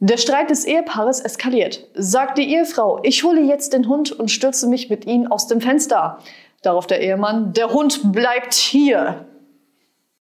Der Streit des Ehepaares eskaliert. Sagt die Ehefrau, ich hole jetzt den Hund und stürze mich mit ihm aus dem Fenster. Darauf der Ehemann, der Hund bleibt hier.